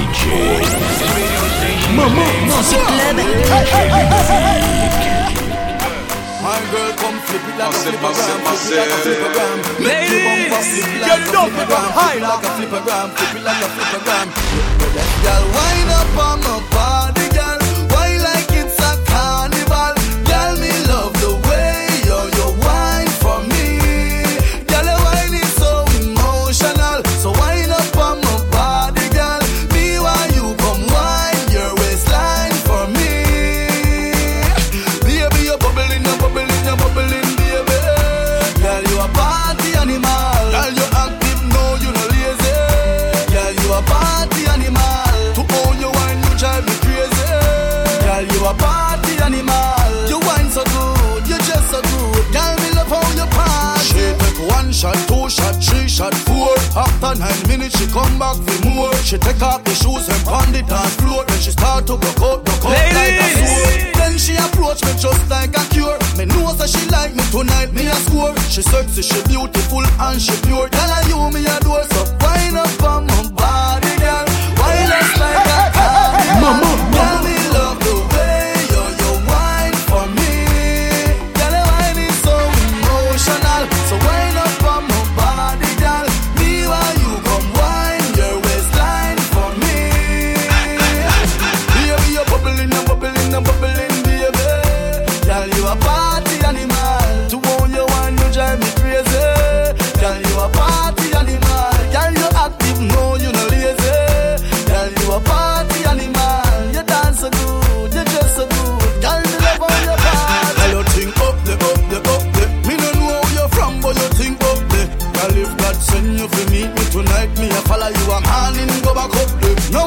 DJ. Maman, Music Club. My girl, come flip it like a flipper gram, Ladies, get up and high like a flipper flip it like a flipper gram. Wind up on my body. One shot, two shot, three shot, four. After nine minutes, she come back for more. She take off the shoes and pound it on floor. Then she start to go out, go out like a sword. Then she approach me just like a cure. Me knows that she like me tonight, me a score. She sexy, she beautiful and she pure. Tell her you me a animal. To own you and you drive me crazy. Girl, you a party animal. Girl, you active, no, you no lazy. Girl, you a party animal. You dance so good, you dress so good. Girl, you love all your parts. Girl, you think up the, up the, up the. Me no know where you from, but you think up the. Girl, if God send you to meet me tonight, me a follow you. I'm handing go back up the. No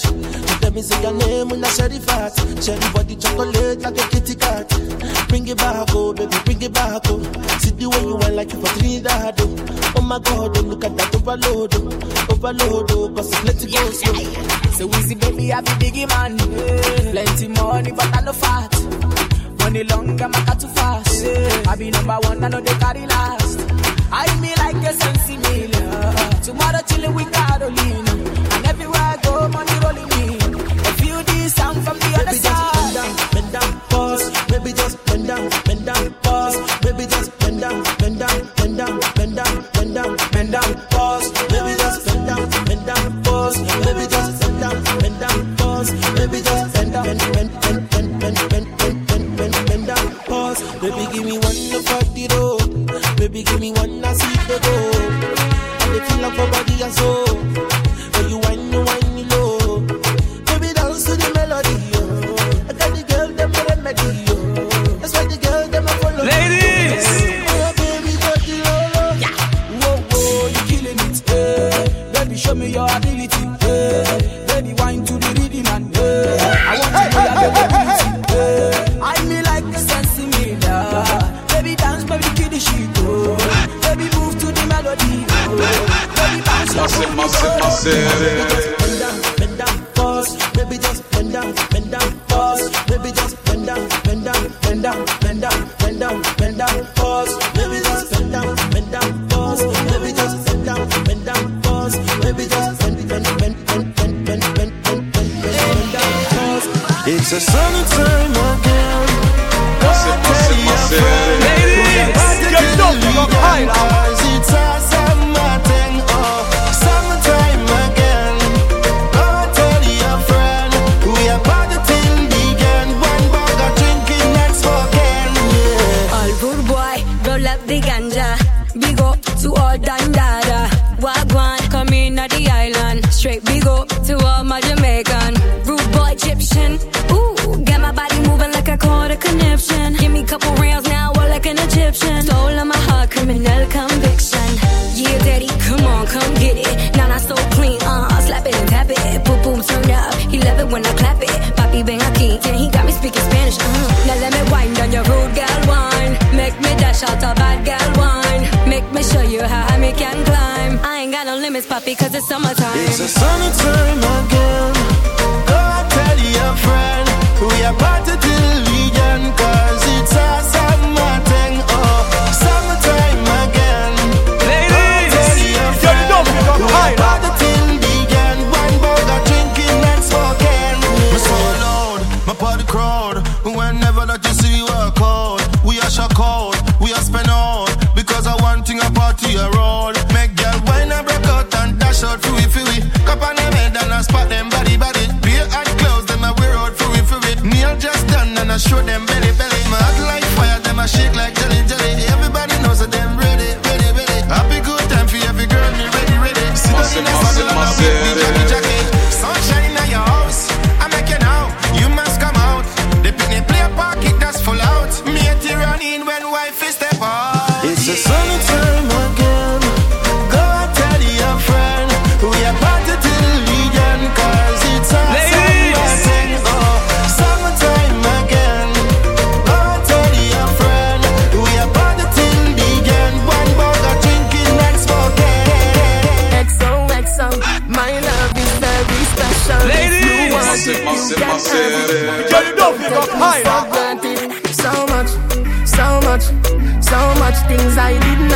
fresh. Tell them me say your name in a sherry fat. the body chocolate like a kitty cat. Bring it back, oh baby, bring it back, oh. See the way you want like you for Trinidad, oh. Oh my God, oh look at that overload, oh. Overload, oh, cause it's letting go slow. So easy, baby, I be biggie man. Yeah. Plenty money, but I no fat. Money long, I'm too fast. Yeah. I be number one, I know they carry last. I me like Baby, give me one to fuck the road. Baby, give me one to see the goal. And they feel like for body and soul. C'est ça when I clap it. Papi, ven aquí. Yeah, he got me speaking Spanish. Mm. Now let me wind on your rude girl wine. Make me dash out a bad girl wine. Make me show you how high me can climb. I ain't got no limits, papi, cause it's summertime. It's a summertime again. Go tell your friend. We are party till show them belly, belly.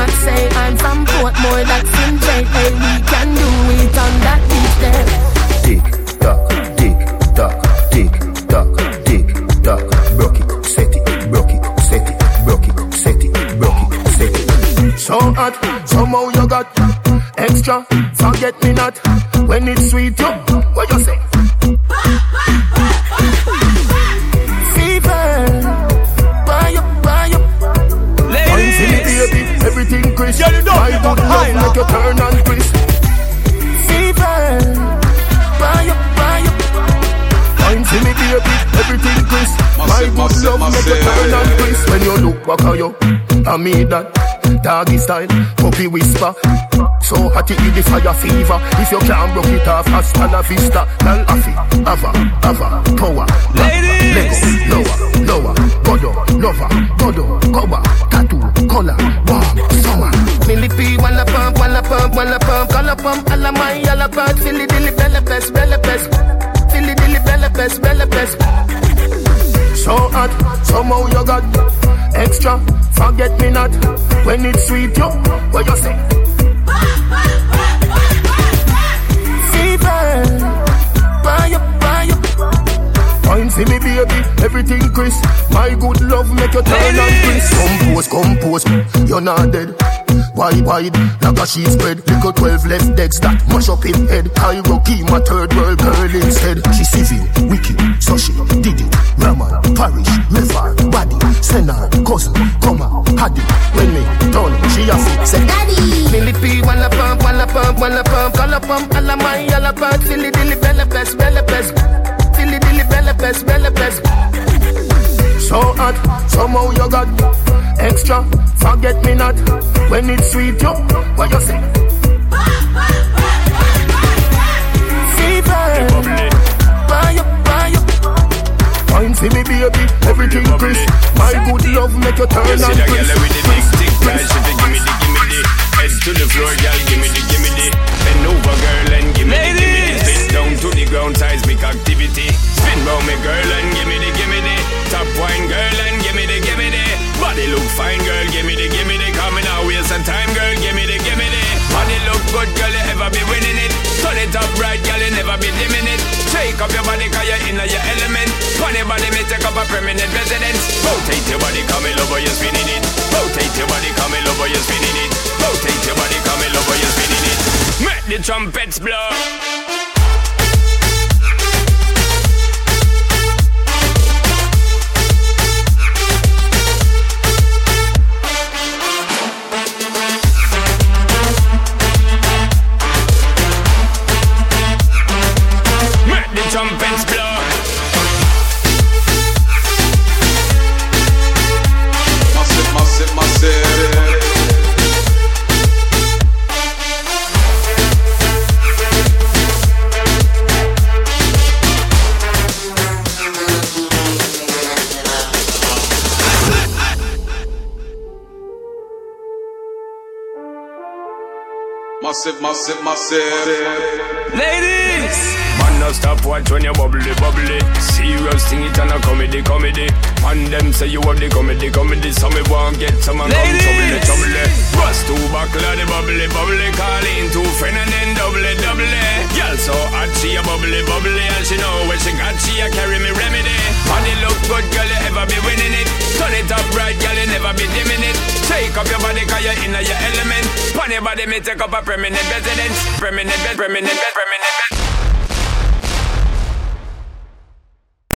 not say I'm from Portmore, that's in vain. Hey, we can do it on that beach there. Tick tock, tick tock, tick tock, tick tock. Broke it, set it, broke it, set it, broke it, set it, broke it, set it. So hot, somehow you got extra. Forget me not when it's sweet. You, what you say? I made that doggy style, puppy whisper. So hot it is the fire fever. If you can't rock it off, hasta la vista. Girl, afi, ava, ava, power. Ladies, Lego, lower, lower, godo, lover, godo, cover, tattoo, color, warm, summer. Millie P, walla pump, walla pump, walla pump, color pump, alla my, alla pump, silly dilly, bella pest, bella pest, silly dilly, bella pest, bella pest. So hot, somehow you got extra. Forget me not when it's sweet, yo. What you say? Fever, buy up, buy up. For me, baby, everything crisp. My good love make you turn and crisp. Compose, compose, you're not dead. Wide, wide, like a sheet spread. Little 12 left decks that mash up in head. Cairo key, my third world girl instead. She civil, wicked, so she did it. Raman, parish, river, body, cousin, comma, haddy. When me done, she a fit, say eh. daddy. Millipi, walla pump, walla pump, walla pump, color pump, alla my yalla part, Philly dilly bella pest, bella pest, Philly dilly bella pest, bella pest. So hot, somehow you got extra. Forget me not when it's sweet, yo. What you say? Love make you turn You see and that girl crisp. with the big stick, girl, she fi gimme the, gimme the. Head to the floor, girl, gimme the, gimme the. Bend over, girl, and gimme the, gimme the. Spin down to the ground, seismic activity. Spin round me, girl, and gimme the, gimme the. Top wine, girl, and gimme the, gimme the. Body look fine, girl, gimme the, gimme the. Coming out, waste some time, girl, gimme the, gimme the. Body look good, girl, you ever be winning it. Turn it up right, girl, you never be dimming it. Shake up your body, cause you're in your element. Funny body, may take up a permanent residence. Rotate your body, come in over, you're spinning it. Rotate your body, come in over, you're spinning it. Rotate your body, come in over, you're spinning it. Make the trumpets blow. Massive, massive, massive. Ladies! Man, no stop watch when you bubbly, bubbly. Serious thing, it and a comedy, comedy. And them say you have the comedy, comedy. So me want get some and come trouble, trouble. Bust two buckle of the bubbly, bubbly. Call in two friend and then double, double. Girl so hot, she a bubbly, bubbly. And she know when she got, she a carry me remedy. Body look good, girl, you ever be winning it. Turn it up right, girl, you never be dimming it. Shake up your body, cause you're in your element. Pon your body, me take up a permanent residence. Permanent, permanent, permanent.